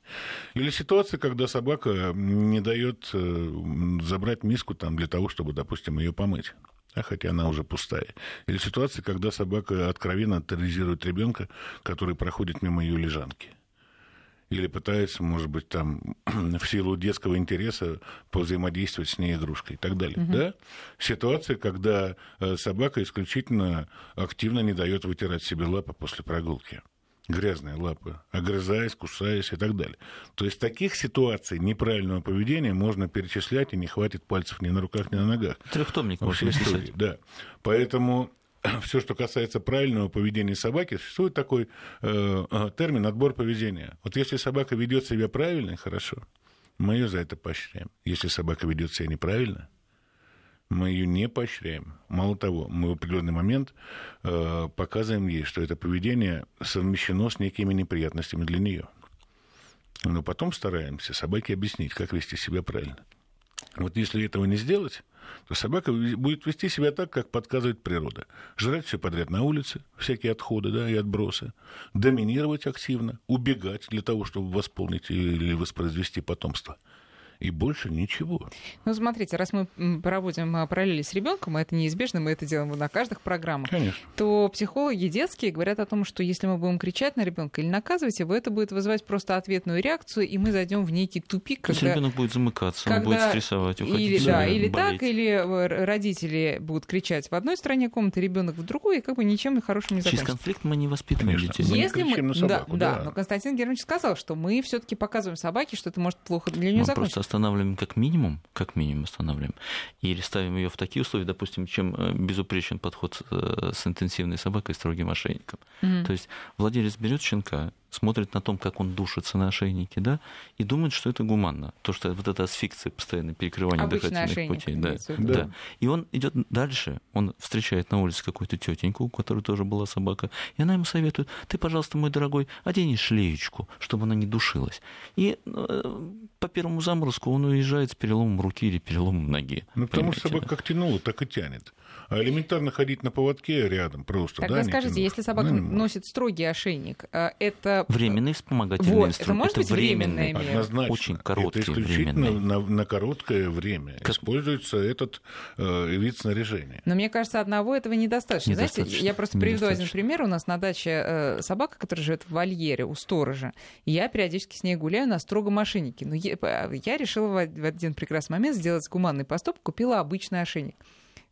Или ситуация, когда собака не дает э, забрать миску там для того, чтобы, допустим, ее помыть. А хотя она уже пустая. Или ситуация, когда собака откровенно терроризирует ребенка, который проходит мимо ее лежанки. Или пытается, может быть, там в силу детского интереса повзаимодействовать с ней игрушкой и так далее. Да? Ситуация, когда э, собака исключительно активно не дает вытирать себе лапы после прогулки грязные лапы, огрызаясь, кусаясь и так далее. То есть таких ситуаций неправильного поведения можно перечислять, и не хватит пальцев ни на руках, ни на ногах. Трехтомник можно истории, да. Поэтому все, что касается правильного поведения собаки, существует такой э, э, термин отбор поведения. Вот если собака ведет себя правильно и хорошо, мы ее за это поощряем. Если собака ведет себя неправильно, мы ее не поощряем. Мало того, мы в определенный момент э, показываем ей, что это поведение совмещено с некими неприятностями для нее. Но потом стараемся собаке объяснить, как вести себя правильно. Вот если этого не сделать, то собака будет вести себя так, как подсказывает природа. Жрать все подряд на улице, всякие отходы да, и отбросы, доминировать активно, убегать для того, чтобы восполнить или воспроизвести потомство. И больше ничего. Ну, смотрите, раз мы проводим а, параллели с ребенком, а это неизбежно, мы это делаем на каждых программах, Конечно. то психологи детские говорят о том, что если мы будем кричать на ребенка или наказывать его, это будет вызывать просто ответную реакцию, и мы зайдем в некий тупик, То есть когда... ребенок будет замыкаться, он будет когда стрессовать, уходить Или, да, себя, или болеть. так, или э, родители будут кричать в одной стороне комнаты, ребенок в другой, и как бы ничем хорошим не Через закончится. конфликт мы не воспитываем Конечно. детей. Мы не Если мы, на собаку, да, да. но Константин Германович сказал, что мы все-таки показываем собаке, что это может плохо для нее закончиться. Просто останавливаем как минимум, как минимум останавливаем. Или ставим ее в такие условия, допустим, чем э, безупречен подход э, с интенсивной собакой и строгим ошейником. Мгм. То есть владелец берет щенка, смотрит на том, как он душится на ошейнике, да, и думает, что это гуманно. То, что вот эта асфикция, постоянное перекрывание Обычный дыхательных путей. Да, виду. да. И он идет дальше, он встречает на улице какую-то тетеньку, у которой тоже была собака, и она ему советует, ты, пожалуйста, мой дорогой, одень шлеечку, чтобы она не душилась. И э, по первому заморозку он уезжает с переломом руки или переломом ноги. Ну, потому что собака да? как тянула, так и тянет. А элементарно ходить на поводке рядом просто, Тогда да, скажите, если собака Ну, носит строгий ошейник, э, это... Временный вспомогательный Вот, это инструмент. может быть временная мера? Однозначно. Очень короткий, Это исключительно временный. на, на короткое время Как- используется этот э, вид снаряжения. Но мне кажется, одного этого недостаточно. Знаете, Недостаточно, я просто приведу один пример. У нас на даче э, собака, которая живет в вольере у сторожа. И я периодически с ней гуляю на строгом ошейнике. Но я, я решила в в один прекрасный момент сделать гуманный поступок, купила обычный ошейник.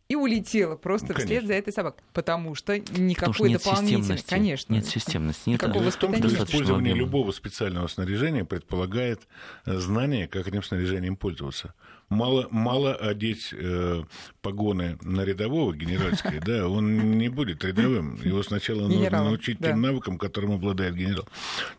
И улетела просто Ну, вслед за этой собакой. Потому что Потому что никакой дополнительной... системности. Конечно. Нет системности. Нет Никакого в том, что использование объема. любого специального снаряжения предполагает э, знание, как этим снаряжением пользоваться. Мало, мало одеть э, погоны на рядового генеральские, да, он не будет рядовым. Его сначала нужно научить тем навыкам, которым обладает генерал.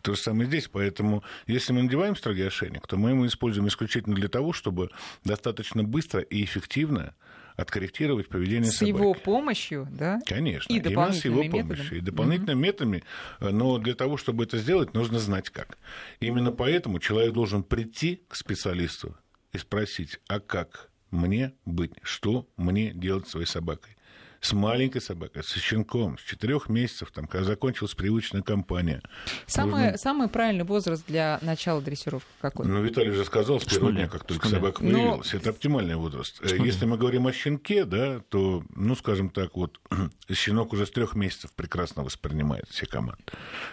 То же самое здесь. Поэтому, если мы надеваем строгий ошейник, то мы его используем исключительно для того, чтобы достаточно быстро и эффективно откорректировать поведение С собаки. его помощью, да? Конечно, И именно с его помощью, методами. и дополнительными методами, э, но для того, чтобы это сделать, нужно знать как. Именно поэтому человек должен прийти к специалисту и спросить, а как мне быть, что мне делать с своей собакой. С маленькой собакой, с щенком, с четырех месяцев, там, когда закончилась привычная кампания. Самый, Нужно- самый правильный возраст для начала дрессировки какой? Ну, Виталий уже сказал с первого дня, как только собака Но- появилась. Это оптимальный возраст. Э, нуля. Если мы говорим о щенке, да, то, ну, скажем так, вот щенок уже с трех месяцев прекрасно воспринимает все команды.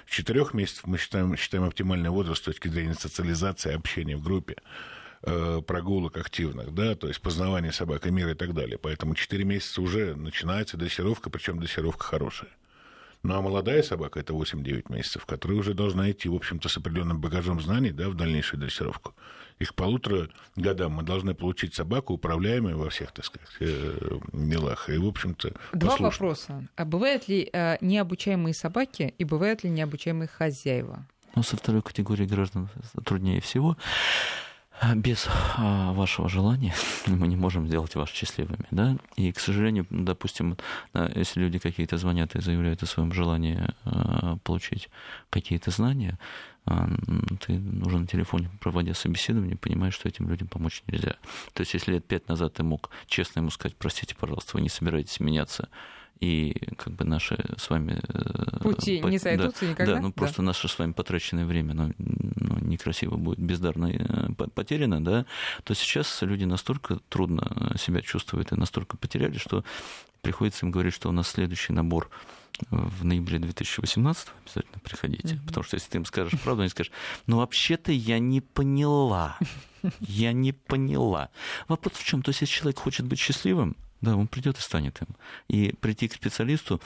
С четырех месяцев мы считаем, считаем оптимальный возраст с точки зрения социализации, общения в группе э, прогулок активных, да, то есть познавания собак и мира и так далее. Поэтому 4 месяца уже начинается дрессировка, причем дрессировка хорошая. Ну, а молодая собака, это 8-9 месяцев, которая уже должна идти, в общем-то, с определенным багажом знаний, да, в дальнейшую дрессировку. И к полутора годам мы должны получить собаку, управляемую во всех, так сказать, э, делах. И, в общем-то, Два послушную. вопроса. А бывают ли э, необучаемые собаки и бывают ли необучаемые хозяева? Но со второй категорией граждан труднее всего. А, Без а, вашего желания мы не можем сделать вас счастливыми, да? И, к сожалению, допустим, если люди какие-то звонят и заявляют о своем желании а, получить какие-то знания, ты уже на телефоне, проводя собеседование, понимаешь, что этим людям помочь нельзя. То есть, если лет пять назад ты мог честно ему сказать, простите, пожалуйста, вы не собираетесь меняться, и как бы наши с вами... э, Пути по- не да, сойдутся никогда? Да, ну Да. просто наше с вами потраченное время, ну, ну, некрасиво будет бездарно э, по- потеряно, да, то сейчас люди настолько трудно себя чувствуют и настолько потеряли, что приходится им говорить, что у нас следующий набор в ноябре 2018 обязательно приходите. Мгм. Потому что если ты им скажешь правду, они скажут, ну вообще-то я не поняла. Я не поняла. Вопрос в чем? То есть, если человек хочет быть счастливым, да, он придет и станет им. И прийти к специалисту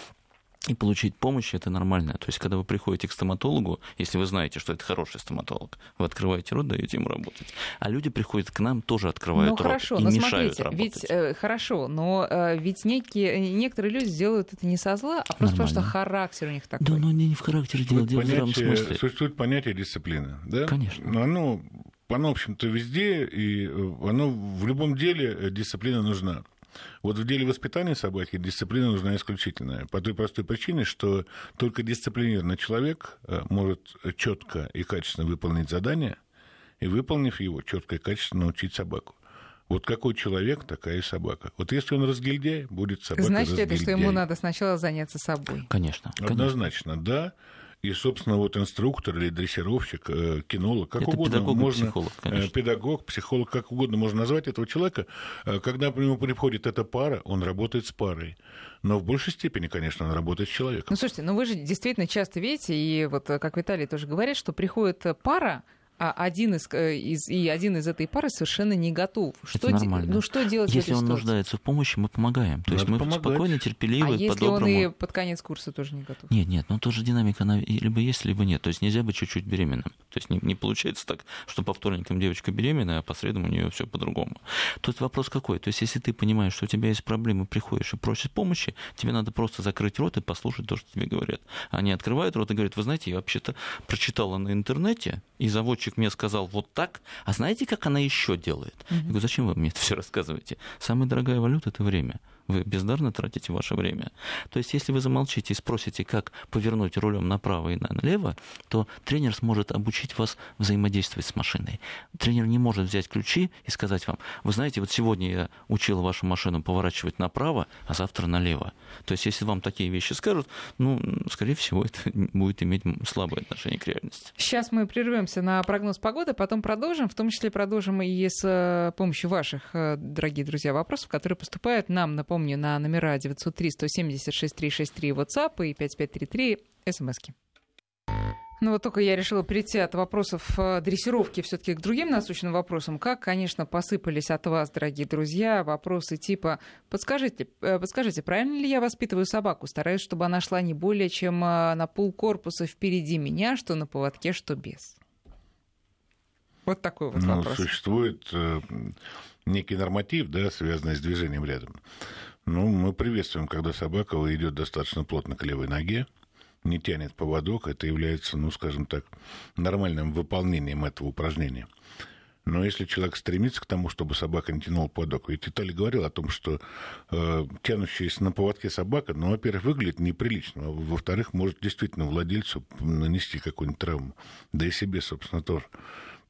и получить помощь это нормально. То есть, когда вы приходите к стоматологу, если вы знаете, что это хороший стоматолог, вы открываете рот, даете ему работать. А люди приходят к нам, тоже открывают Ну рот хорошо, и но мешают смотрите, работать. ведь э, хорошо, но э, ведь некие, некоторые люди сделают это не со зла, а просто потому что Нормально. характер у них такой. Да, но не в характере дело, дело в здравом смысле. существует понятие дисциплины, да? Конечно. Но оно, оно, в общем-то, везде, и э, оно в любом деле э, дисциплина нужна. Вот в деле воспитания собаки дисциплина нужна исключительная. По той простой причине, что только дисциплинированный человек э, может четко и качественно выполнить задание, и, выполнив его, четко и качественно научить собаку. Вот какой человек, такая и собака. Вот если он разгильдяй, будет собака Значит ли это, что ему разгильдяй. надо сначала заняться собой? Конечно. конечно. Однозначно, да. И, собственно, вот инструктор или дрессировщик, э, кинолог, как Это угодно педагог можно, психолог, э, конечно. педагог, психолог, как угодно можно назвать этого человека. Э, Когда к нему приходит эта пара, он работает с парой. Но в большей степени, конечно, он работает с человеком. Ну, слушайте, ну вы же действительно часто видите, и вот как Виталий тоже говорит, что приходит пара, а один из, э, из и один из этой пары совершенно не готов. Что Это нормально. Ну что делать? Если он нуждается в помощи, мы помогаем. То Надо есть мы помогать. спокойно, терпеливо, а если он и под конец курса тоже не готов? Нет, нет, ну тоже динамика она либо есть, либо нет. То есть нельзя быть чуть-чуть беременным. То есть не, не получается так, что по вторникам девочка беременная, а по средам у нее все по-другому. Тут вопрос какой? То есть если ты понимаешь, что у тебя есть проблемы, приходишь и просишь помощи, тебе надо просто закрыть рот и послушать то, что тебе говорят. Они открывают рот и говорят, вы знаете, я вообще-то прочитала на интернете, и заводчик мне сказал вот так, а знаете, как она еще делает? Mm-hmm. Я говорю, зачем вы мне это все рассказываете? Самая дорогая валюта – это время вы бездарно тратите ваше время. То есть, если вы замолчите и спросите, как повернуть рулем направо и налево, то тренер сможет обучить вас взаимодействовать с машиной. Тренер не может взять ключи и сказать вам, вы знаете, вот сегодня я учил вашу машину поворачивать направо, а завтра налево. То есть, если вам такие вещи скажут, ну, скорее всего, это будет иметь слабое отношение к реальности. Сейчас мы прервемся на прогноз погоды, потом продолжим, в том числе продолжим и с э, помощью ваших, э, дорогие друзья, вопросов, которые поступают нам на помощь Напомню, на номера 903-176-363 WhatsApp и 5533 смски. Ну вот только я решила перейти от вопросов э, дрессировки все-таки к другим насущным вопросам. Как, конечно, посыпались от вас, дорогие друзья, вопросы типа «Подскажите, э, подскажите, правильно ли я воспитываю собаку? Стараюсь, чтобы она шла не более чем э, на пол корпуса впереди меня, что на поводке, что без». Вот такой вот ну, вопрос. Существует некий норматив, да, связанный с движением рядом. Ну, мы приветствуем, когда собака идет достаточно плотно к левой ноге, не тянет поводок, это является, ну, скажем так, нормальным выполнением этого упражнения. Но если человек стремится к тому, чтобы собака не тянула поводок, ведь Виталий говорил о том, что э, тянущаяся на поводке собака, ну, во-первых, выглядит неприлично, а во-вторых, может действительно владельцу нанести какую-нибудь травму, да и себе, собственно, тоже.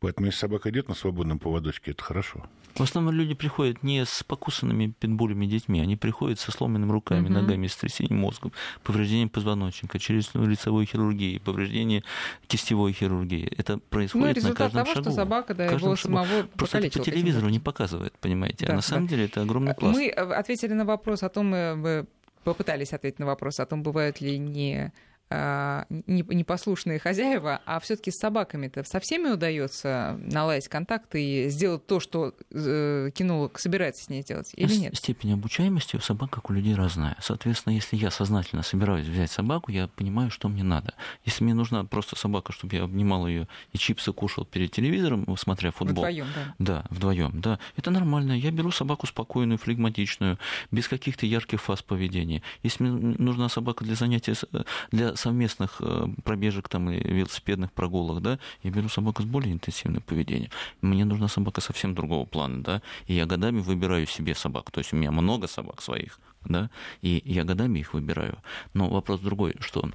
Поэтому если собака идет на свободном поводочке, это хорошо. В основном люди приходят не с покусанными питбулями детьми, они приходят со сломанными руками, угу. ногами, с трясением мозга, повреждением позвоночника, челюстно-лицевой хирургии, повреждение кистевой хирургии. Это происходит ну, на каждом того, шагу. что собака да, его самого Просто это по телевизору не показывает, понимаете. А да, а на самом да. деле это огромный пласт. Мы ответили на вопрос о том, мы попытались ответить на вопрос о том, бывают ли не непослушные хозяева, а все-таки с собаками-то со всеми удается наладить контакт и сделать то, что э, кинолог собирается с ней делать, или нет? Степень обучаемости у собак, как у людей, разная. Соответственно, если я сознательно собираюсь взять собаку, я понимаю, что мне надо. Если мне нужна просто собака, чтобы я обнимал ее и чипсы кушал перед телевизором, смотря футбол. Вдвоем, да. Да, вдвоем, да. Это нормально. Я беру собаку спокойную, флегматичную, без каких-то ярких фаз поведения. Если мне нужна собака для занятия, для совместных э, пробежек там, и велосипедных прогулок, да, я беру собаку с более интенсивным поведением. Мне нужна собака совсем другого плана, да, и я годами выбираю себе собак. То есть у меня много собак своих, да, и я годами их выбираю. Но вопрос другой, что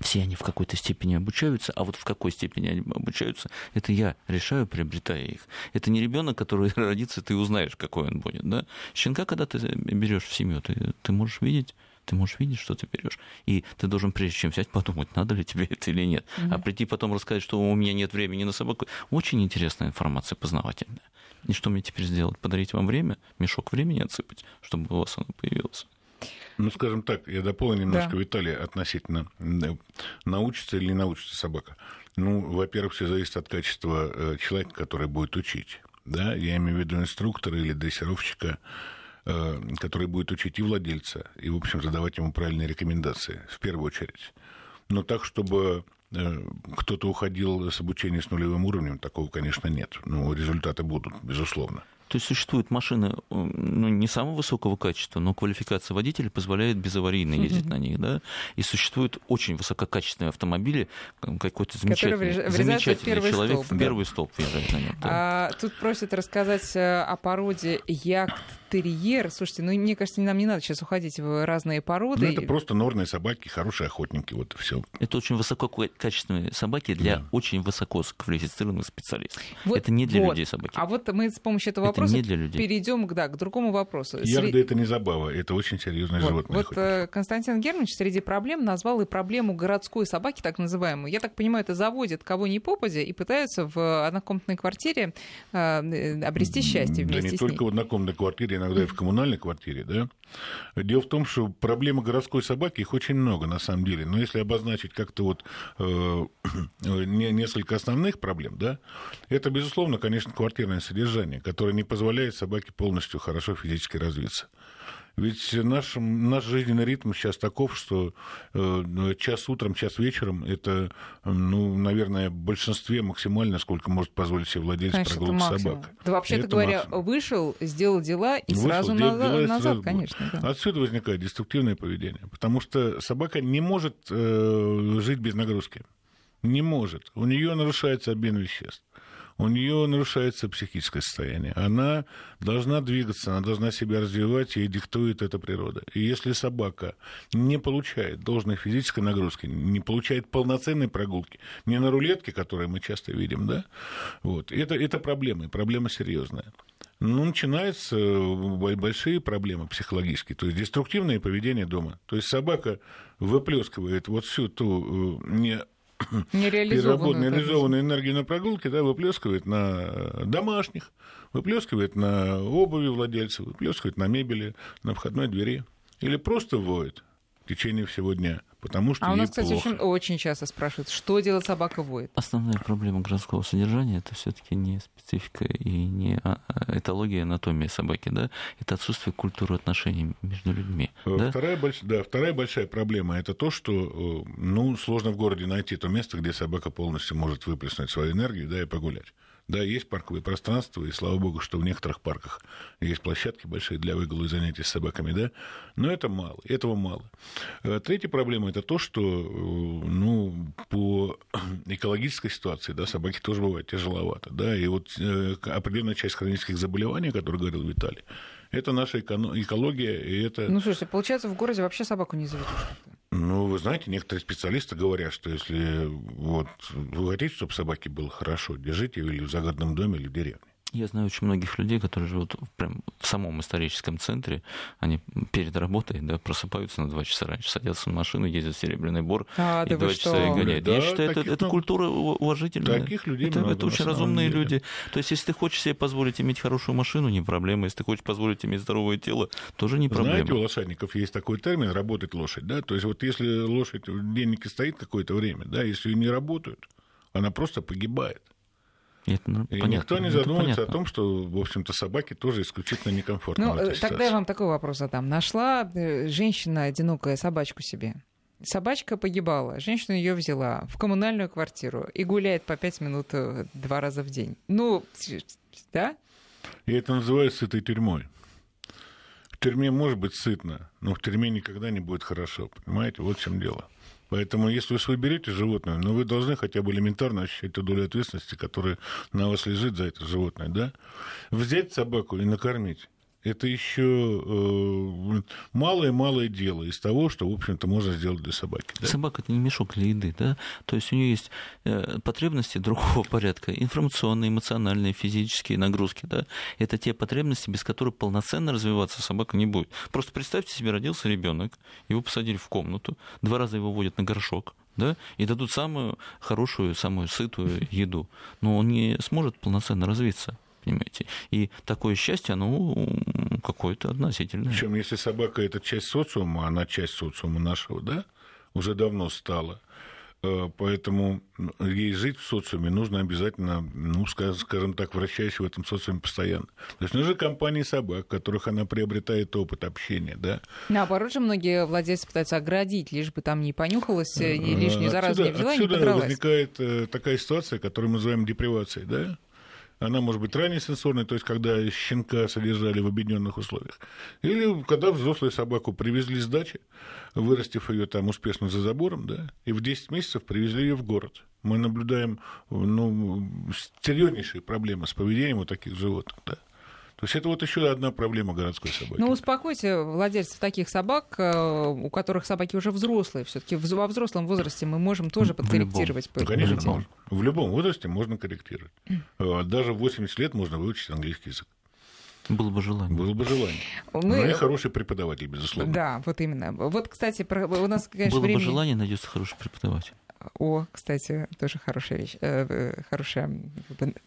все они в какой-то степени обучаются, а вот в какой степени они обучаются, это я решаю, приобретая их. Это не ребенок, который родится, ты узнаешь, какой он будет. Да? Щенка, когда ты берешь в семью, ты, ты можешь видеть ты можешь видеть, что ты берешь. И ты должен, прежде чем взять, подумать, надо ли тебе это или нет. Mm-hmm. А прийти потом рассказать, что у меня нет времени на собаку. Очень интересная информация, познавательная. И что мне теперь сделать? Подарить вам время, мешок времени отсыпать, чтобы у вас оно появилось. Ну, скажем так, я дополню немножко да. Виталия относительно научится или не научится собака. Ну, во-первых, все зависит от качества э, человека, который будет учить. Да, я имею в виду инструктора или дрессировщика, Э, который будет учить и владельца, и, в общем, задавать ему правильные рекомендации, в первую очередь. Но так, чтобы э, кто-то уходил с обучения с нулевым уровнем, такого, конечно, нет. Но результаты будут, безусловно. То есть существуют машины ну, не самого высокого качества, но квалификация водителя позволяет безаварийно ездить mm-hmm. на них, да. И существуют очень высококачественные автомобили, какой-то замечательный, замечательный человек столб, в первый да. столб въезжает на нем. Да. А, тут просят рассказать э, о породе Якт терьер. Слушайте, ну мне кажется, нам не надо сейчас уходить в разные породы. Ну, это просто норные собаки, хорошие охотники, вот и все. Это очень высококачественные собаки для да. очень высококвалифицированных специалистов. Вот, это не для вот. людей собаки. А вот мы с помощью этого вопроса не людей. перейдем да, к другому вопросу. Ярда Сре... это не забава, это очень серьезное вот, животное. Вот э, Константин Германович среди проблем назвал и проблему городской собаки, так называемую. Я так понимаю, это заводит кого ни попадя и пытаются в однокомнатной квартире э, обрести счастье вместе да не с только ней. в однокомнатной квартире, иногда и в коммунальной квартире, да. Дело в том, что проблема городской собаки, их очень много на самом деле. Но если обозначить как-то вот э, несколько основных проблем, да, это, безусловно, конечно, квартирное содержание, которое не позволяет собаке полностью хорошо физически развиться. Ведь наш, наш жизненный ритм сейчас таков, что э, час утром, час вечером это, ну, наверное, в большинстве максимально, сколько может позволить себе владелец конечно, прогулки собак. Да вообще-то говоря, максимум. вышел, сделал дела и вышел, сразу назад, дела, и назад сразу конечно. Да. Отсюда возникает деструктивное поведение, потому что собака не может э, жить без нагрузки. Не может. У нее нарушается обмен веществ у нее нарушается психическое состояние. Она должна двигаться, она должна себя развивать, ей диктует эта природа. И если собака не получает должной физической нагрузки, не получает полноценной прогулки, не на рулетке, которую мы часто видим, да, вот, это, это проблема, и проблема серьезная. Ну, начинаются большие проблемы психологические, то есть деструктивное поведение дома. То есть собака выплескивает вот всю ту э, не переработанную реализованную энергию на прогулке, да, выплескивает на э, домашних, выплескивает на обуви владельцев, выплескивает на мебели, на входной двери. Или просто воет в течение всего дня потому что А у нас, кстати, плохо. очень, очень часто спрашивают, что делать собака воет? Основная проблема городского содержания это все-таки не специфика и не а, а, этология анатомии собаки, да, это отсутствие культуры отношений между людьми. Э, да? Вторая, больш... да, вторая большая проблема это то, что э, ну, сложно в городе найти то место, где собака полностью может выплеснуть свою энергию да, и погулять. Да, есть парковые пространства, и слава богу, что в некоторых парках есть площадки большие для выгула и занятий с собаками, да, но это мало, этого мало. Э, третья проблема – это то, что, э, ну, по экологической ситуации, да, собаки тоже бывают тяжеловато, да, и вот э, определенная часть хронических заболеваний, о которых говорил Виталий, это наша экология, и это... Ну, слушайте, получается, в городе вообще собаку не заведешь. Ну, вы знаете, некоторые специалисты говорят, что если вот, вы хотите, чтобы собаке было хорошо, держите ее или в загородном доме, или в деревне. Я знаю очень многих людей, которые живут прям в самом историческом центре. Они перед работой да, просыпаются на два часа раньше, садятся на машину, ездят в Серебряный Бор а, и два часа и гоняют. Да, Я считаю, это, это культура уважительная. Таких людей это, много, это очень разумные деле. люди. То есть, если ты хочешь себе позволить иметь хорошую машину, не проблема. Если ты хочешь позволить иметь здоровое тело, тоже не проблема. Знаете, у лошадников есть такой термин «работать лошадь». Да? То есть, вот если лошадь в деннике стоит какое-то время, да, если ее не работают, она просто погибает. И, это, ну, и понятно, никто не задумывается о том, что, в общем-то, собаке тоже исключительно некомфортно. Ну, э, тогда я вам такой вопрос задам. Нашла э, женщина одинокая собачку себе. Собачка погибала, женщина ее взяла в коммунальную квартиру и гуляет по пять минут э, два раза в день. Ну, да? И это называется сытой тюрьмой. В тюрьме может быть сытно, но в тюрьме никогда не будет хорошо. Понимаете, вот в чем дело. Поэтому, если вы берете животное, ну, вы должны хотя бы элементарно ощущать ту долю ответственности, которая на вас лежит за это животное, да? Взять собаку и накормить это еще э, малое-малое дело из того, что, в общем-то, можно сделать для собаки. Да? Собака это не мешок для еды, да? То есть у нее есть э, потребности другого порядка, информационные, эмоциональные, физические нагрузки, да? Это те потребности, без которых полноценно развиваться собака не будет. Просто представьте себе, родился ребенок, его посадили в комнату, два раза его водят на горшок, да, и дадут самую хорошую, самую сытую еду. Но он не сможет полноценно развиться понимаете. И такое счастье, оно какое-то относительное. Причем, если собака это часть социума, она часть социума нашего, да, уже давно стала. Э, поэтому ей жить в социуме нужно обязательно, ну, скажем так, вращаясь в этом социуме постоянно. То есть нужны компании собак, в которых она приобретает опыт общения, да. Наоборот же многие владельцы пытаются оградить, лишь бы там не понюхалась, э, ни лишнюю заразу не взяла, отсюда не подралась. возникает э, такая ситуация, которую мы называем депривацией, да. Она может быть ранее сенсорной, то есть когда щенка содержали в объединенных условиях. Или когда взрослую собаку привезли с дачи, вырастив ее там успешно за забором, да, и в 10 месяцев привезли ее в город. Мы наблюдаем ну, серьезнейшие проблемы с поведением у таких животных. Да. То есть это вот еще одна проблема городской собаки. Ну, успокойте владельцев таких собак, э, у которых собаки уже взрослые. Все-таки во взрослом возрасте мы можем тоже подкорректировать. Ну, конечно, можно. В любом возрасте можно корректировать. Э, даже в 80 лет можно выучить английский язык. Было бы желание. Было бы желание. Мы... Ну и хороший преподаватель, безусловно. Да, вот именно. Вот, кстати, у нас, конечно, Было времени... бы желание, найдется хороший преподаватель. О, кстати, тоже хорошая вещь, э, хорошее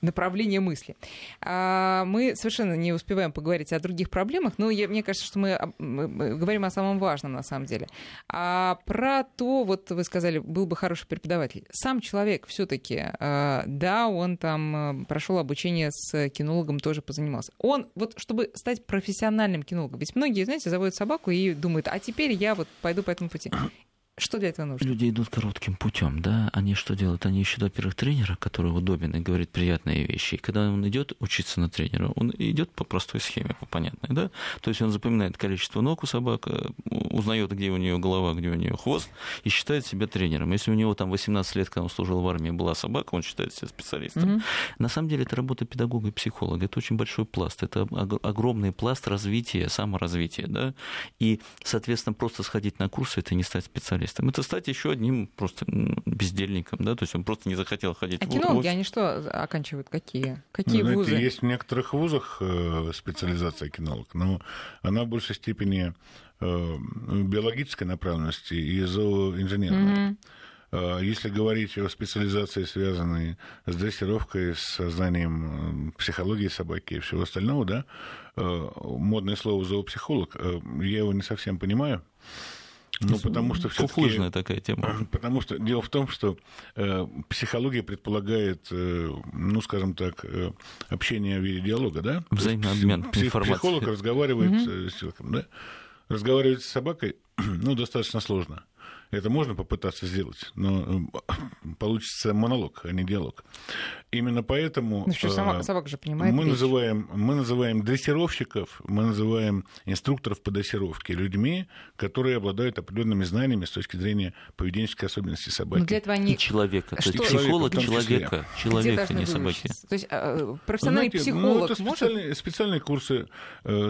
направление мысли. А, мы совершенно не успеваем поговорить о других проблемах, но я, мне кажется, что мы, мы говорим о самом важном на самом деле. А про то, вот вы сказали, был бы хороший преподаватель. Сам человек все-таки, да, он там прошел обучение с кинологом, тоже позанимался. Он, вот чтобы стать профессиональным кинологом, ведь многие, знаете, заводят собаку и думают, а теперь я вот пойду по этому пути. Что для этого нужно? Люди идут коротким путем, да. Они что делают? Они ищут, во-первых, тренера, который удобен и говорит приятные вещи. И когда он идет учиться на тренера, он идет по простой схеме, по понятной, да. То есть он запоминает количество ног у собак, э, узнает, где у нее голова, где у нее хвост, и считает себя тренером. Если у него там 18 лет, когда он служил в армии, была собака, он считает себя специалистом. Mm-hmm. На самом деле это работа педагога и психолога. Это очень большой пласт. Это огромный пласт развития, саморазвития, да. И, соответственно, просто сходить на курсы это не стать специалистом специалистом. Это стать еще одним просто бездельником, да, то есть он просто не захотел ходить а в кинологи, они что оканчивают? Какие? Какие ну, вузы? Есть в некоторых вузах э, специализация кинолог, но она в большей степени э, биологической направленности и зооинженерной. Mm-hmm. Если говорить о специализации, связанной с дрессировкой, с знанием психологии собаки и всего остального, да, модное слово зоопсихолог, я его не совсем понимаю. Ну, потому что все Фуфлыжная такая тема. Потому что дело в том, что э, психология предполагает, э, ну, скажем так, э, общение в виде диалога, да? Взаимный обмен Псих, информацией. Психолог разговаривает mm-hmm. с человеком, да? Разговаривать с собакой, ну, достаточно сложно. Это можно попытаться сделать, но э, получится монолог, а не диалог. Именно поэтому ну, что, сама, э, собака же понимает мы, называем, мы называем дрессировщиков, мы называем инструкторов по дрессировке людьми, которые обладают определенными знаниями с точки зрения поведенческой особенности собаки. Но для этого они... И человека. То есть психолог человека, человека, не собаки. То есть э, профессиональный Знаете, психолог ну, это может... специальные, специальные курсы,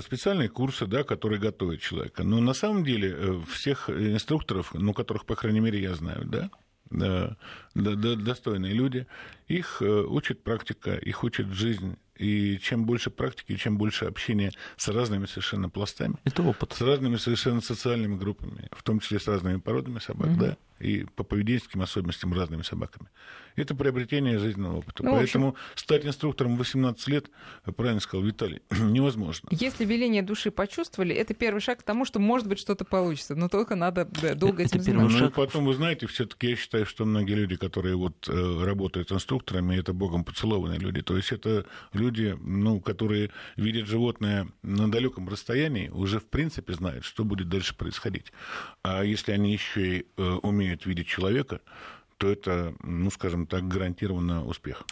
специальные курсы, да, которые готовят человека. Но на самом деле всех инструкторов, ну, которые которых, по крайней мере, я знаю, да, да, да, достойные люди, их э, учит практика, их учит жизнь. И чем больше практики, чем больше общения с разными совершенно пластами, это опыт. с разными совершенно социальными группами, в том числе с разными породами собак, угу. да, и по поведенческим особенностям разными собаками. Это приобретение жизненного опыта. Ну, Поэтому общем... стать инструктором в 18 лет, правильно сказал Виталий, невозможно. Если веление души почувствовали, это первый шаг к тому, что, может быть, что-то получится. Но только надо да, долго это этим заниматься. Ну и потом, вы знаете, все-таки я считаю, что многие люди, которые вот э, работают инструкторами, это богом поцелованные люди. То есть это люди, ну, которые видят животное на далеком расстоянии, уже в принципе знают, что будет дальше происходить. А если они еще и э, умеют умеют видеть человека, то это, ну, скажем так, гарантированно успех.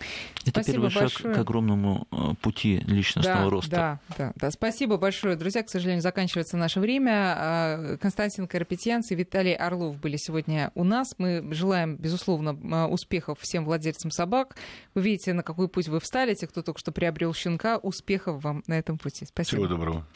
Это Спасибо первый большое. шаг к огромному э, пути личностного да, роста. Да, да, да. Спасибо большое, друзья. К сожалению, заканчивается наше время. А, Константин Карапетьянц и Виталий Орлов были сегодня у нас. Мы желаем, безусловно, а, успехов всем владельцам собак. Вы видите, на какой путь вы встали, те, кто только что приобрел щенка. Успехов вам на этом пути. Спасибо. Всего доброго.